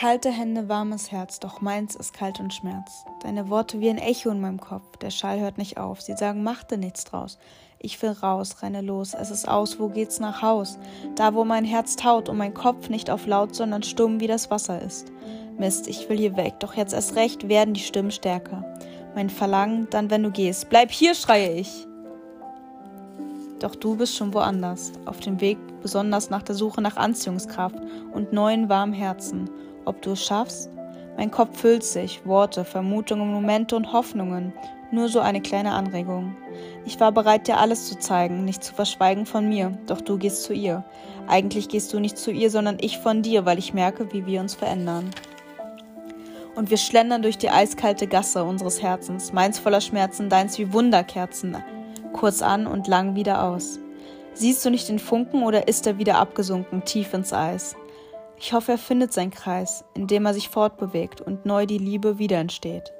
Kalte Hände, warmes Herz, doch meins ist kalt und Schmerz. Deine Worte wie ein Echo in meinem Kopf, der Schall hört nicht auf. Sie sagen, mach dir nichts draus. Ich will raus, renne los, es ist aus, wo geht's nach Haus? Da, wo mein Herz taut und mein Kopf nicht auf laut, sondern stumm wie das Wasser ist. Mist, ich will hier weg, doch jetzt erst recht werden die Stimmen stärker. Mein Verlangen, dann wenn du gehst, bleib hier, schreie ich. Doch du bist schon woanders, auf dem Weg besonders nach der Suche nach Anziehungskraft und neuen warmen Herzen ob du es schaffst? Mein Kopf füllt sich, Worte, Vermutungen, Momente und Hoffnungen, nur so eine kleine Anregung. Ich war bereit, dir alles zu zeigen, nicht zu verschweigen von mir, doch du gehst zu ihr. Eigentlich gehst du nicht zu ihr, sondern ich von dir, weil ich merke, wie wir uns verändern. Und wir schlendern durch die eiskalte Gasse unseres Herzens, meins voller Schmerzen, deins wie Wunderkerzen, kurz an und lang wieder aus. Siehst du nicht den Funken oder ist er wieder abgesunken, tief ins Eis? Ich hoffe, er findet seinen Kreis, in dem er sich fortbewegt und neu die Liebe wieder entsteht.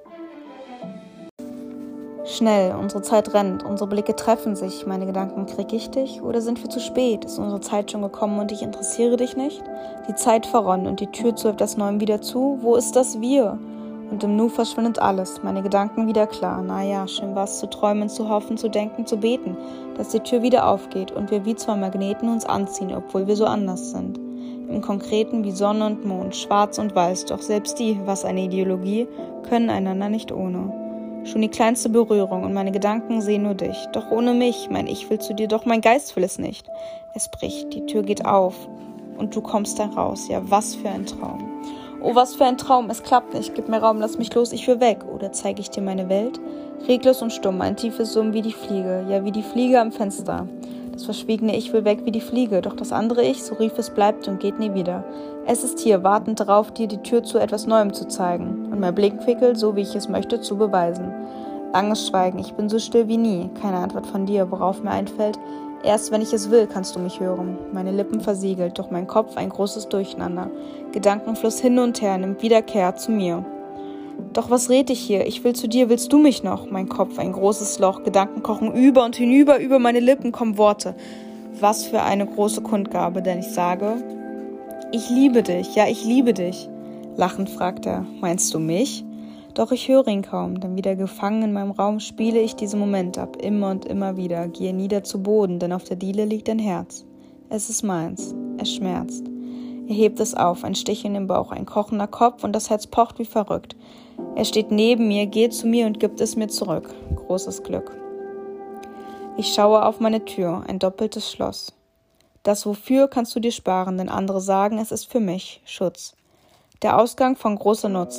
Schnell, unsere Zeit rennt, unsere Blicke treffen sich, meine Gedanken, krieg ich dich oder sind wir zu spät? Ist unsere Zeit schon gekommen und ich interessiere dich nicht? Die Zeit verronnen und die Tür zu etwas Neuem wieder zu? Wo ist das Wir? Und im Nu verschwindet alles, meine Gedanken wieder klar. Naja, schön war's zu träumen, zu hoffen, zu denken, zu beten, dass die Tür wieder aufgeht und wir wie zwei Magneten uns anziehen, obwohl wir so anders sind im Konkreten wie Sonne und Mond, schwarz und weiß, doch selbst die, was eine Ideologie, können einander nicht ohne. Schon die kleinste Berührung und meine Gedanken sehen nur dich. Doch ohne mich, mein Ich will zu dir, doch mein Geist will es nicht. Es bricht, die Tür geht auf und du kommst da raus. Ja, was für ein Traum. Oh, was für ein Traum, es klappt nicht. Gib mir Raum, lass mich los, ich will weg. Oder zeige ich dir meine Welt? Reglos und stumm, ein tiefes Summen wie die Fliege, ja, wie die Fliege am Fenster. Das verschwiegene Ich will weg wie die Fliege, doch das andere Ich, so rief es, bleibt und geht nie wieder. Es ist hier, wartend darauf, dir die Tür zu etwas Neuem zu zeigen und mein Blickwinkel, so wie ich es möchte, zu beweisen. Langes Schweigen, ich bin so still wie nie, keine Antwort von dir, worauf mir einfällt, erst wenn ich es will, kannst du mich hören. Meine Lippen versiegelt, doch mein Kopf ein großes Durcheinander. Gedankenfluss hin und her nimmt Wiederkehr zu mir. Doch was red ich hier? Ich will zu dir, willst du mich noch? Mein Kopf, ein großes Loch, Gedanken kochen über und hinüber, über meine Lippen kommen Worte. Was für eine große Kundgabe, denn ich sage, ich liebe dich, ja, ich liebe dich. Lachend fragt er, meinst du mich? Doch ich höre ihn kaum, denn wieder gefangen in meinem Raum spiele ich diesen Moment ab, immer und immer wieder, gehe nieder zu Boden, denn auf der Diele liegt ein Herz. Es ist meins, es schmerzt. Er hebt es auf, ein Stich in den Bauch, ein kochender Kopf und das Herz pocht wie verrückt. Er steht neben mir, geht zu mir und gibt es mir zurück. Großes Glück. Ich schaue auf meine Tür, ein doppeltes Schloss. Das Wofür kannst du dir sparen, denn andere sagen, es ist für mich Schutz. Der Ausgang von großer Nutz.